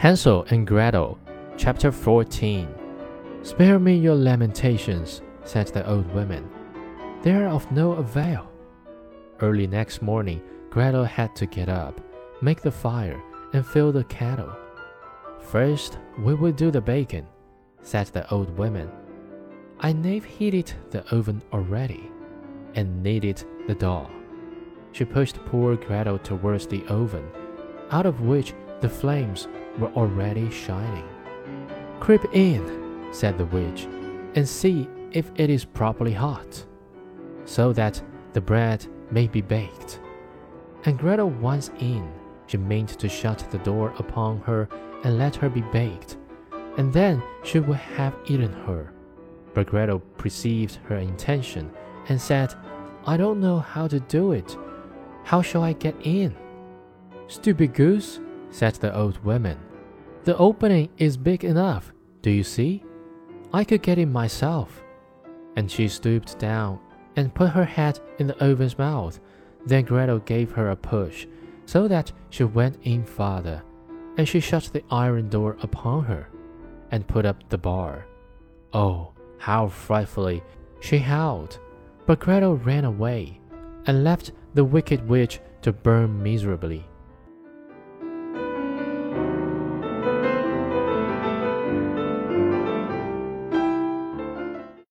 Hansel and Gretel, Chapter 14 Spare me your lamentations, said the old woman. They are of no avail. Early next morning, Gretel had to get up, make the fire, and fill the kettle. First, we will do the bacon, said the old woman. I have heated the oven already, and kneaded the dough. She pushed poor Gretel towards the oven, out of which the flames were already shining. Creep in, said the witch, and see if it is properly hot, so that the bread may be baked. And Gretel once in, she meant to shut the door upon her and let her be baked, and then she would have eaten her. But Gretel perceived her intention and said, I don't know how to do it. How shall I get in? Stupid goose, said the old woman. The opening is big enough, do you see? I could get in myself. And she stooped down and put her head in the oven's mouth. Then Gretel gave her a push, so that she went in farther, and she shut the iron door upon her, and put up the bar. Oh, how frightfully she howled! But Gretel ran away, and left the wicked witch to burn miserably.